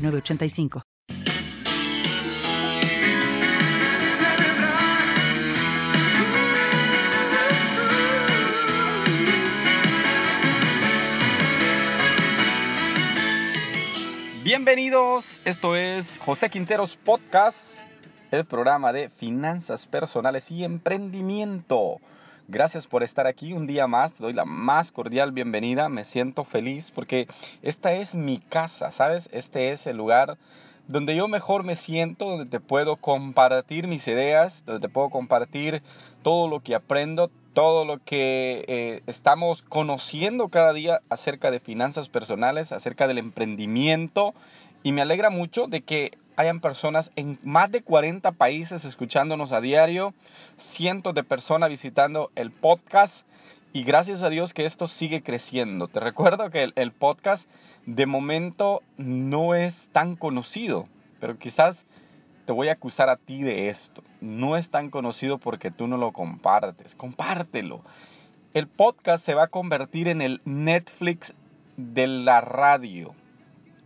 906985. Bienvenidos, esto es José Quinteros Podcast, el programa de finanzas personales y emprendimiento. Gracias por estar aquí un día más, te doy la más cordial bienvenida, me siento feliz porque esta es mi casa, ¿sabes? Este es el lugar donde yo mejor me siento, donde te puedo compartir mis ideas, donde te puedo compartir todo lo que aprendo, todo lo que eh, estamos conociendo cada día acerca de finanzas personales, acerca del emprendimiento. Y me alegra mucho de que hayan personas en más de 40 países escuchándonos a diario, cientos de personas visitando el podcast y gracias a Dios que esto sigue creciendo. Te recuerdo que el, podcast de momento no es tan conocido, pero quizás te voy a acusar a ti de esto. No es tan conocido porque tú no lo compartes. Compártelo. El podcast se va a convertir en el Netflix de la radio.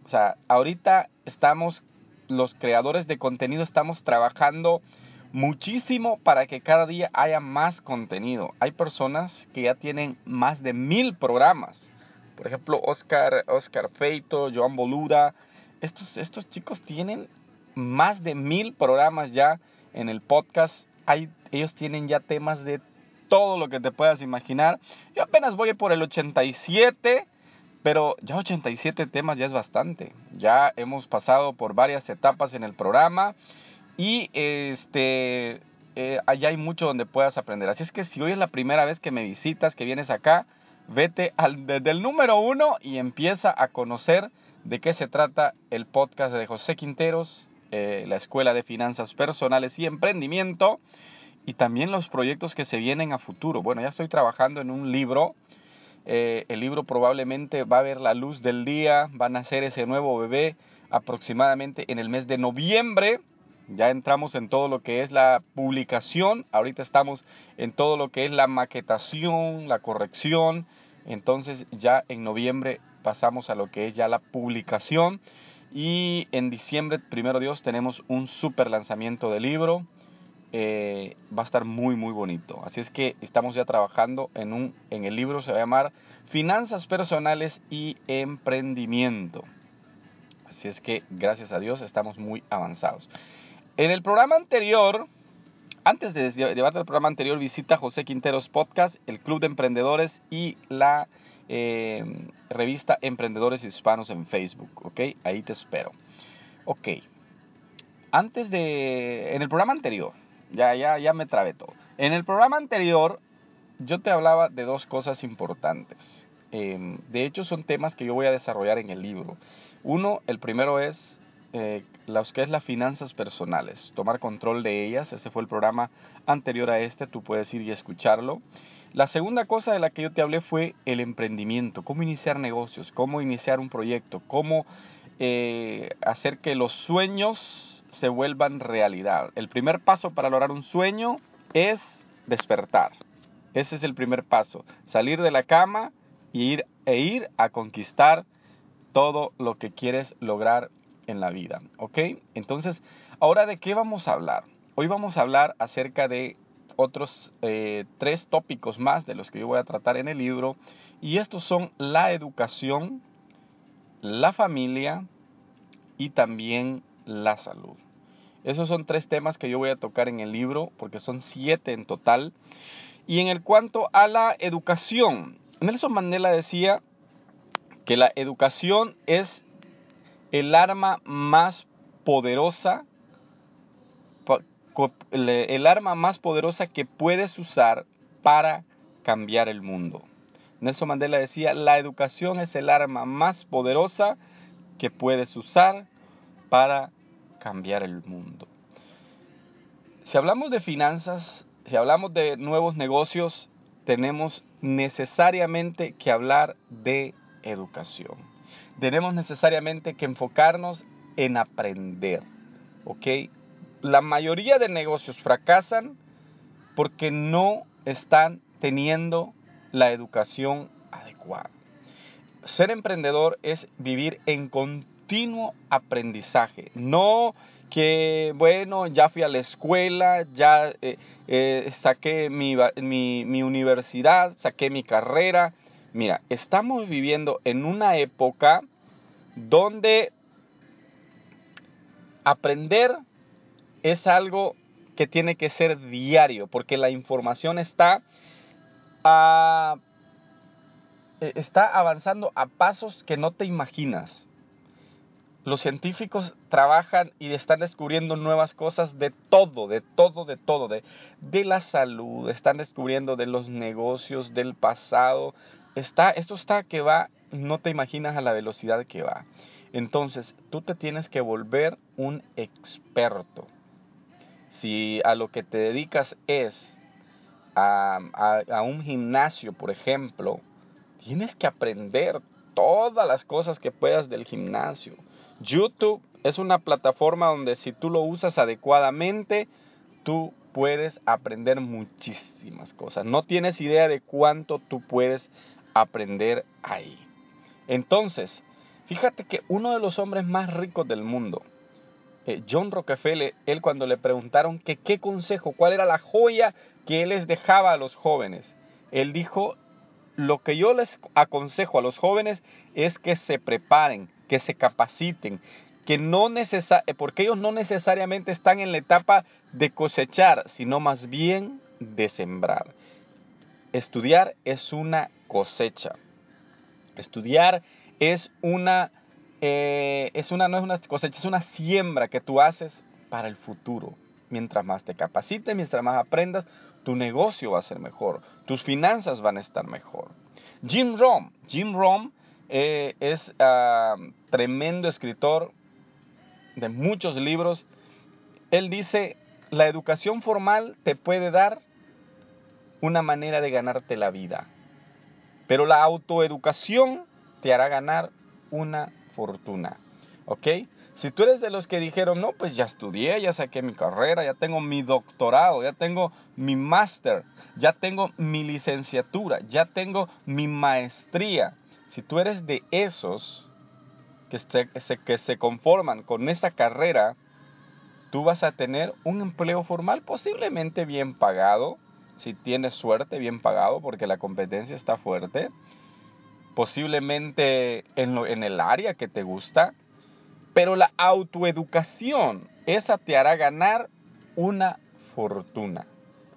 O sea, ahorita estamos los creadores de contenido estamos trabajando muchísimo para que cada día haya más contenido. Hay personas que ya tienen más de mil programas. Por ejemplo, Oscar, Oscar Feito, Joan Boluda. Estos, estos chicos tienen más de mil programas ya en el podcast. Ellos tienen ya temas de todo lo que te puedas imaginar. Yo apenas voy por el 87 pero ya 87 temas ya es bastante. Ya hemos pasado por varias etapas en el programa y este eh, allá hay mucho donde puedas aprender. Así es que si hoy es la primera vez que me visitas, que vienes acá, vete al, desde el número uno y empieza a conocer de qué se trata el podcast de José Quinteros, eh, la Escuela de Finanzas Personales y Emprendimiento y también los proyectos que se vienen a futuro. Bueno, ya estoy trabajando en un libro eh, el libro probablemente va a ver la luz del día, va a nacer ese nuevo bebé aproximadamente en el mes de noviembre. Ya entramos en todo lo que es la publicación, ahorita estamos en todo lo que es la maquetación, la corrección, entonces ya en noviembre pasamos a lo que es ya la publicación y en diciembre, primero Dios, tenemos un super lanzamiento de libro. Eh, va a estar muy muy bonito. Así es que estamos ya trabajando en un en el libro se va a llamar Finanzas personales y emprendimiento. Así es que gracias a Dios estamos muy avanzados. En el programa anterior, antes de llevarte el programa anterior, visita José Quinteros Podcast, el Club de Emprendedores y la eh, revista Emprendedores Hispanos en Facebook. ¿Ok? Ahí te espero. Ok. Antes de. En el programa anterior, ya, ya, ya me trabé todo. En el programa anterior yo te hablaba de dos cosas importantes. Em, de hecho, son temas que yo voy a desarrollar en el libro. Uno, el primero es eh, los que es las finanzas personales, tomar control de ellas. Ese fue el programa anterior a este, tú puedes ir y escucharlo. La segunda cosa de la que yo te hablé fue el emprendimiento, cómo iniciar negocios, cómo iniciar un proyecto, cómo eh, hacer que los sueños se vuelvan realidad. El primer paso para lograr un sueño es despertar. Ese es el primer paso. Salir de la cama ir, e ir a conquistar todo lo que quieres lograr en la vida. ¿Ok? Entonces, ahora de qué vamos a hablar? Hoy vamos a hablar acerca de otros eh, tres tópicos más de los que yo voy a tratar en el libro. Y estos son la educación, la familia y también la salud. Esos son tres temas que yo voy a tocar en el libro, porque son siete en total. Y en el cuanto a la educación, Nelson Mandela decía que la educación es el arma más poderosa, el arma más poderosa que puedes usar para cambiar el mundo. Nelson Mandela decía, la educación es el arma más poderosa que puedes usar para cambiar el mundo. Si hablamos de finanzas, si hablamos de nuevos negocios, tenemos necesariamente que hablar de educación. Tenemos necesariamente que enfocarnos en aprender. ¿Ok? La mayoría de negocios fracasan porque no están teniendo la educación adecuada. Ser emprendedor es vivir en continuo aprendizaje, no que, bueno, ya fui a la escuela, ya eh, eh, saqué mi, mi universidad, saqué mi carrera. Mira, estamos viviendo en una época donde aprender es algo que tiene que ser diario, porque la información está, eh, está avanzando a pasos que no te imaginas. Los científicos trabajan y están descubriendo nuevas cosas de todo, de todo, de todo, de, de la salud, están descubriendo de los negocios, del pasado. Está, esto está que va, no te imaginas a la velocidad que va. Entonces, tú te tienes que volver un experto. Si a lo que te dedicas es a, a, un gimnasio, por ejemplo, tienes que aprender todas las cosas que puedas del gimnasio. YouTube es una plataforma donde si tú lo usas adecuadamente, tú puedes aprender muchísimas cosas. No tienes idea de cuánto tú puedes aprender ahí. Entonces, fíjate que uno de los hombres más ricos del mundo, eh, John Rockefeller, él cuando le preguntaron que qué consejo, cuál era la joya que él les dejaba a los jóvenes, él dijo, lo que yo les aconsejo a los jóvenes es que se preparen, que se capaciten, que no eh, porque ellos no necesariamente están en la etapa de cosechar, sino más bien de sembrar. Estudiar es una cosecha. Estudiar es una, eh, es una, no es una cosecha, es una siembra que tú haces para el futuro. Mientras más te capacites, mientras más aprendas, tu negocio va a ser mejor, tus finanzas van a estar mejor. Jim Rom, Jim Rom eh, es ah, tremendo escritor de muchos libros. Él dice, la educación formal te puede dar una manera de ganarte la vida, pero la autoeducación te hará ganar una fortuna. ¿Ok? Si tú eres de los que dijeron, no, pues ya estudié, ya saqué mi carrera, ya tengo mi doctorado, ya tengo mi máster, ya tengo mi licenciatura, ya tengo mi maestría. Si tú eres de esos que se, que se conforman con esa carrera, tú vas a tener un empleo formal posiblemente bien pagado, si tienes suerte, bien pagado, porque la competencia está fuerte posiblemente en, en el área que te gusta, pero la autoeducación, esa te hará ganar una fortuna.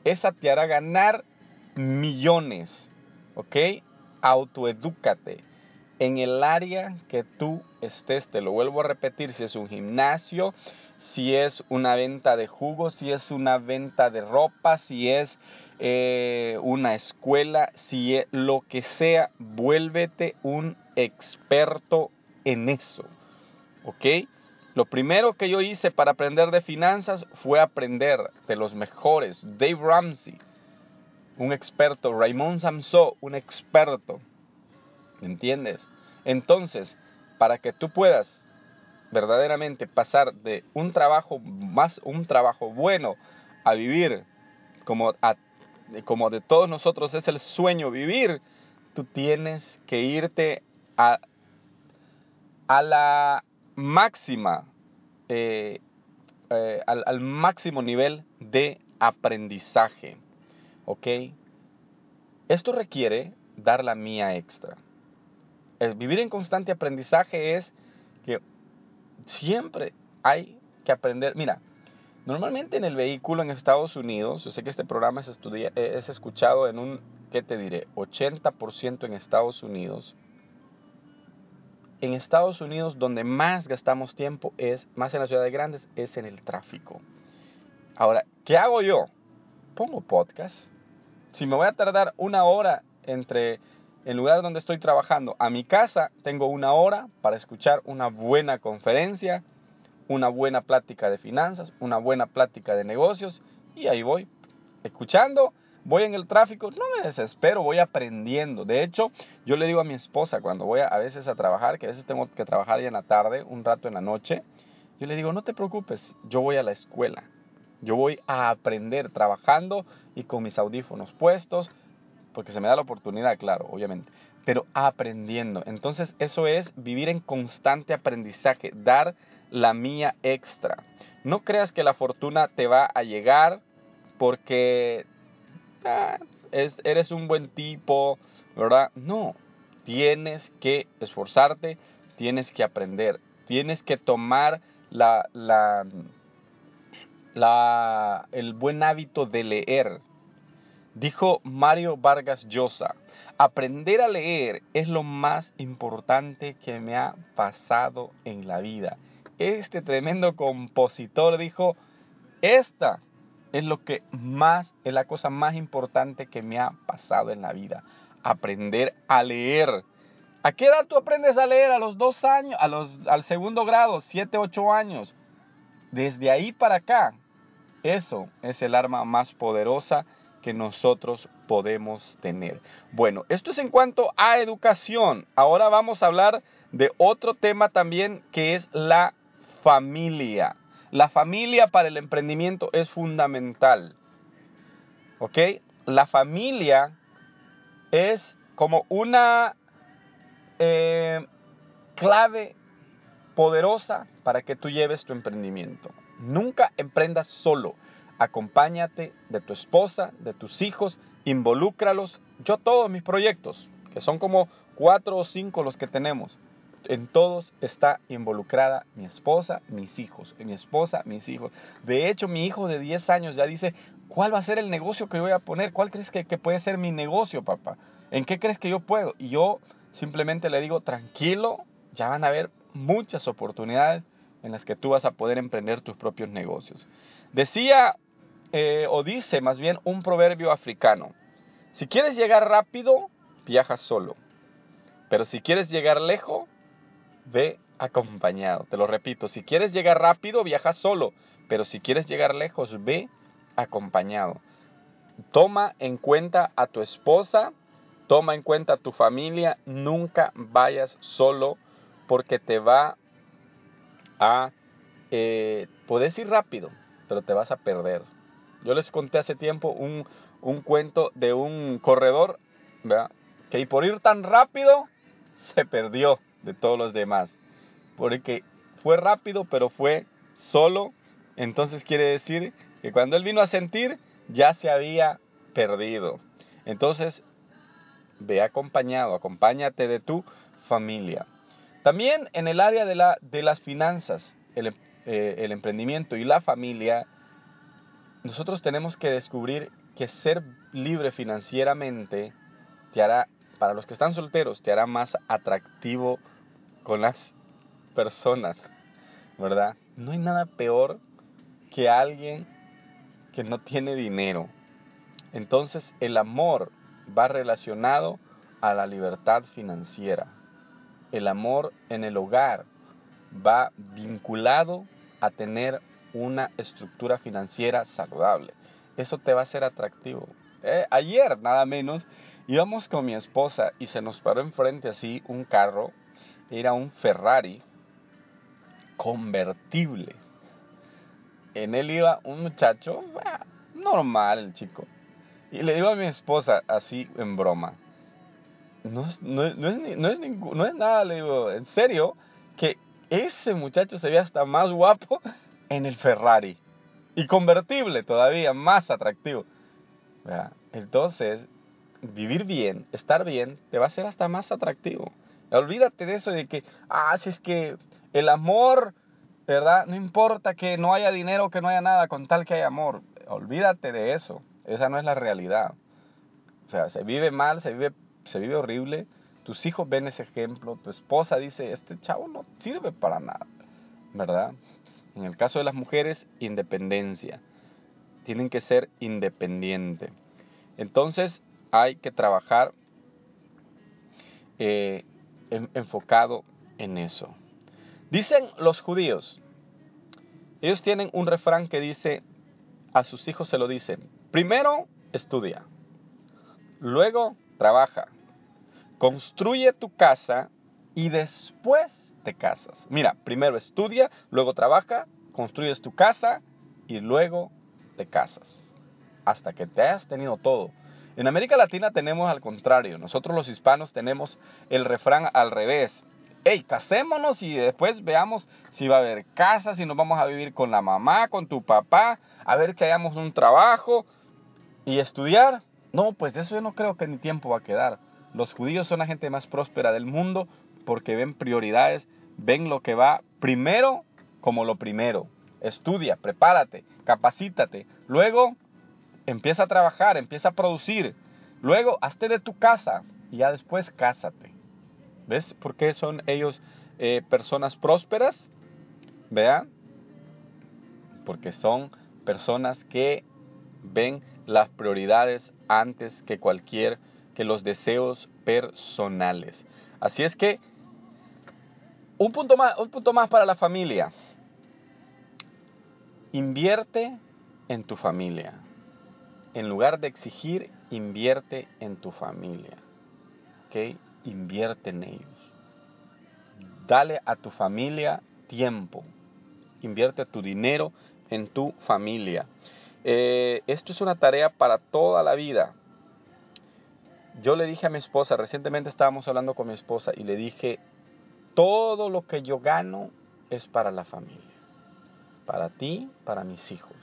Esa te hará ganar millones. ¿Ok? Autoedúcate. En el área que tú estés, te lo vuelvo a repetir, si es un gimnasio, si es una venta de jugos, si es una venta de ropa, si es eh, una escuela, si es lo que sea, vuélvete un experto en eso. ¿Ok? Lo primero que yo hice para aprender de finanzas fue aprender de los mejores. Dave Ramsey, un experto. Raymond Samso, un experto. ¿Entiendes? Entonces, para que tú puedas verdaderamente pasar de un trabajo más un trabajo bueno a vivir como a como de todos nosotros es el sueño vivir, tú tienes que irte a, a la máxima, eh, eh, al, máximo nivel de aprendizaje. ¿Ok? Esto requiere dar la mía extra. El vivir en constante aprendizaje es que siempre hay que aprender. Mira, Normalmente en el vehículo en Estados Unidos, yo sé que este programa es, es escuchado en un, ¿qué te diré? 80% en Estados Unidos. En Estados Unidos donde más gastamos tiempo es, más en las ciudades grandes, es en el tráfico. Ahora, ¿qué hago yo? Pongo podcast. Si me voy a tardar una hora entre el lugar donde estoy trabajando a mi casa, tengo una hora para escuchar una buena conferencia una buena plática de finanzas, una buena plática de negocios y ahí voy, escuchando, voy en el tráfico, no me desespero, voy aprendiendo. De hecho, yo le digo a mi esposa cuando voy a, veces a trabajar, que a veces tengo que trabajar ya en la tarde, un rato en la noche, yo le digo, no te preocupes, yo voy a la escuela. Yo voy a aprender trabajando y con mis audífonos puestos, porque se me da la oportunidad, claro, obviamente, pero aprendiendo. Entonces eso es vivir en constante aprendizaje, dar la mía extra. No creas que la fortuna te va a llegar porque ah, eres un buen tipo, ¿verdad? No, tienes que esforzarte, tienes que aprender, tienes que tomar la, la, la, el buen hábito de leer. Dijo Mario Vargas Llosa, aprender a leer es lo más importante que me ha pasado en la vida. Este tremendo compositor dijo, esta es lo que más, es la cosa más importante que me ha pasado en la vida. Aprender a leer. ¿A qué edad tú aprendes a leer? A los dos años, a los, al segundo grado, siete, ocho años. Desde ahí para acá, eso es el arma más poderosa que nosotros podemos tener. Bueno, esto es en cuanto a educación. Ahora vamos a hablar de otro tema también que es la familia. La familia para el emprendimiento es fundamental. ¿Ok? La familia es como una eh, clave poderosa para que tú lleves tu emprendimiento. Nunca emprendas solo. Acompáñate de tu esposa, de tus hijos, involúcralos. Yo todos mis proyectos, que son como cuatro o cinco los que tenemos, en todos está involucrada mi esposa, mis hijos, mi esposa, mis hijos. De hecho, mi hijo de 10 años ya dice, ¿cuál va a ser el negocio que voy a poner? ¿Cuál crees que, que puede ser mi negocio, papá? ¿En qué crees que yo puedo? Y yo simplemente le digo, tranquilo, ya van a haber muchas oportunidades en las que tú vas a poder emprender tus propios negocios. Decía, eh, o dice más bien, un proverbio africano, si quieres llegar rápido, viaja solo, pero si quieres llegar lejos, ve acompañado. Te lo repito, si quieres llegar rápido, viaja solo, pero si quieres llegar lejos, ve acompañado. Toma en cuenta a tu esposa, toma en cuenta a tu familia, nunca vayas solo porque te va a... Eh, puedes ir rápido, pero te vas a perder. Yo les conté hace tiempo un, un cuento de un corredor, que por ir tan rápido se perdió de todos los demás. Porque fue rápido, pero fue solo. Entonces quiere decir que cuando él vino a sentir, ya se había perdido. Entonces, ve acompañado, acompáñate de tu familia. También en el área de, la, de las finanzas, el, eh, el emprendimiento y la familia, nosotros tenemos que descubrir que ser libre financieramente te hará, para los que están solteros, te hará más atractivo con las personas, ¿verdad? No hay nada peor que alguien que no tiene dinero. Entonces el amor va relacionado a la libertad financiera el amor en el hogar va vinculado a tener una estructura financiera saludable. Eso te va a ser atractivo. Eh, ayer, nada menos, íbamos con mi esposa y se nos paró enfrente así un carro. Era un Ferrari convertible. En él iba un muchacho normal, el chico. Y le digo a mi esposa así en broma, no es, no, es, no, es, nada, le digo, en serio, que ese muchacho se ve hasta más guapo en el Ferrari. Y convertible todavía, más atractivo. Entonces, vivir bien, estar bien, te va a ser hasta más atractivo. Olvídate de eso de que, ah, si es que el amor, ¿verdad? No importa que no haya dinero, que no haya nada, con tal que haya amor. Olvídate de eso. Esa no es la realidad. O sea, se vive mal, se vive se vive horrible, tus hijos ven ese ejemplo, tu esposa dice, este chavo no sirve para nada, ¿verdad? En el caso de las mujeres, independencia. Tienen que ser independientes. Entonces hay que trabajar eh, enfocado en eso. Dicen los judíos Ellos tienen un refrán que dice, a sus hijos se lo dicen, primero estudia, luego trabaja, construye tu casa y después te casas. Mira, primero estudia, luego trabaja, construyes tu casa y luego te casas. Hasta que te hayas tenido todo. En América Latina tenemos al contrario. Nosotros los hispanos tenemos el refrán al revés. Hey, casémonos y después veamos si va a haber casa, si nos vamos a vivir con la mamá, con tu papá, a ver que hayamos un trabajo y estudiar. No, pues eso yo no creo que ni tiempo va a quedar. Los judíos son la gente más próspera del mundo porque ven prioridades, ven lo que va primero como lo primero. Estudia, prepárate, capacítate. Luego empieza a trabajar, empieza a producir. Luego hazte de tu casa y ya después cásate. ¿Ves por qué son ellos eh, personas prósperas? Vean, porque son personas que ven las prioridades antes que cualquier, que los deseos personales. Así es que un punto más, un punto más para la familia. Invierte en tu familia. En lugar de exigir, invierte en tu familia. ¿Ok? Invierte en ellos. Dale a tu familia tiempo. Invierte tu dinero en tu familia. Eh, esto es una tarea para toda la vida. Yo le dije a mi esposa, recientemente estábamos hablando con mi esposa y le dije, todo lo que yo gano es para la familia, para ti, para mis hijos.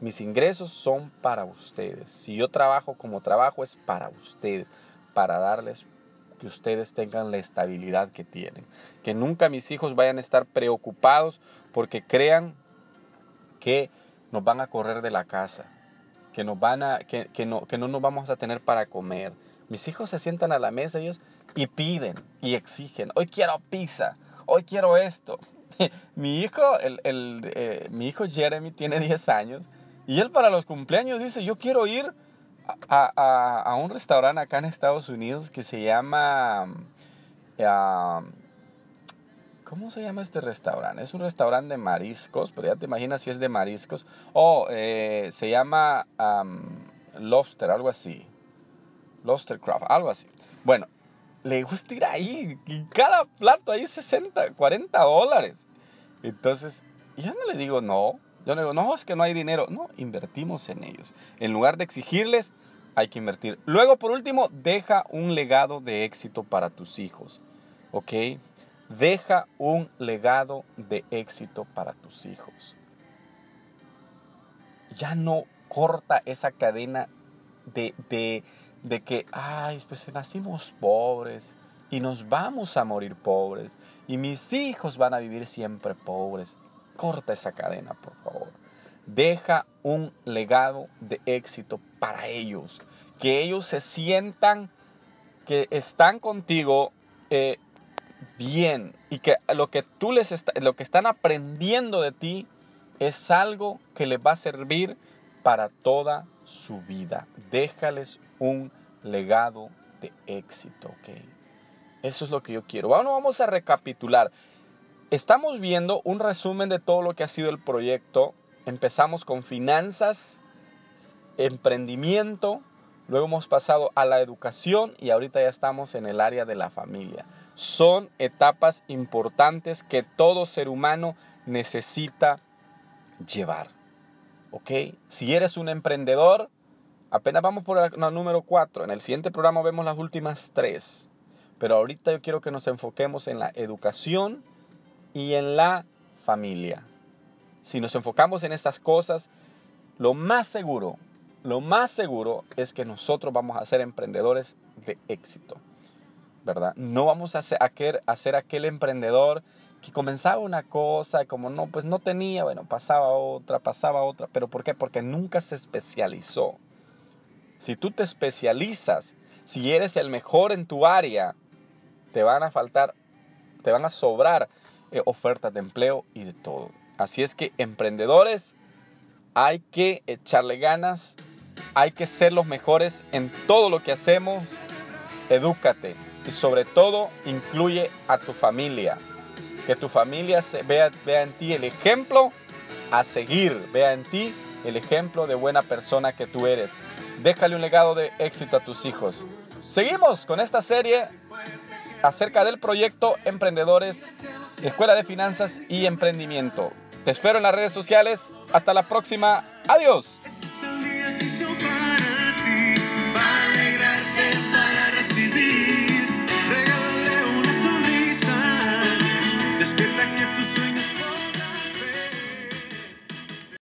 Mis ingresos son para ustedes. Si yo trabajo como trabajo es para ustedes, para darles que ustedes tengan la estabilidad que tienen. Que nunca mis hijos vayan a estar preocupados porque crean que nos van a correr de la casa, que, nos van a, que, que, no, que no nos vamos a tener para comer. Mis hijos se sientan a la mesa ellos y piden y exigen, hoy quiero pizza, hoy quiero esto. mi, hijo, el, el eh, mi hijo Jeremy tiene 10 años y él para los cumpleaños dice, yo quiero ir a, a, a un restaurante acá en Estados Unidos que se llama... ¿Cómo se llama este restaurante? Es un restaurante de mariscos, pero ya te imaginas si es de mariscos. Oh, se llama Lobster, algo así. Lobster Craft, algo así. Bueno, le gusta ir ahí. Y cada plato ahí 60, 40 dólares. Entonces, yo no le digo no. Yo no digo, no, es que no hay dinero. No, invertimos en ellos. En lugar de exigirles, hay que invertir. Luego, por último, deja un legado de éxito para tus hijos. ¿Ok? Deja un legado de éxito para tus hijos. Ya no corta esa cadena de, de de que, ay, pues nacimos pobres y nos vamos a morir pobres y mis hijos van a vivir siempre pobres. Corta esa cadena, por favor. Deja un legado de éxito para ellos. Que ellos se sientan que están contigo eh, bien y que lo que tú les lo que están aprendiendo de ti es algo que les va a servir para toda su vida. Déjales un legado de éxito, ¿ok? Eso es lo que yo quiero. Bueno, vamos a recapitular. Estamos viendo un resumen de todo lo que ha sido el proyecto. Empezamos con finanzas, emprendimiento, luego hemos pasado a la educación y ahorita ya estamos en el área de la familia. Son etapas importantes que todo ser humano necesita llevar. ¿Ok? Si eres un emprendedor, Apenas vamos por la número 4. En el siguiente programa vemos las últimas tres. Pero ahorita yo quiero que nos enfoquemos en la educación y en la familia. Si nos enfocamos en estas cosas, lo más seguro, lo más seguro es que nosotros vamos a ser emprendedores de éxito. ¿Verdad? No vamos a ser, a aquel emprendedor que comenzaba una cosa como no, pues no tenía, bueno, pasaba otra, pasaba otra. ¿Pero por qué? Porque nunca se especializó. Si tú te especializas, si eres el mejor en tu área, te van a faltar, te van a sobrar eh, ofertas de empleo y de todo. Así es que emprendedores, hay que echarle ganas, hay que ser los mejores en todo lo que hacemos. Edúcate y sobre todo incluye a tu familia. que tu familia vea, vea en ti el ejemplo a seguir, vea en ti el ejemplo de buena persona que tú eres. Déjale un legado de éxito a tus hijos. Seguimos con esta serie acerca del proyecto Emprendedores, Escuela de Finanzas y Emprendimiento. Te espero en las redes sociales. Hasta la próxima. Adiós.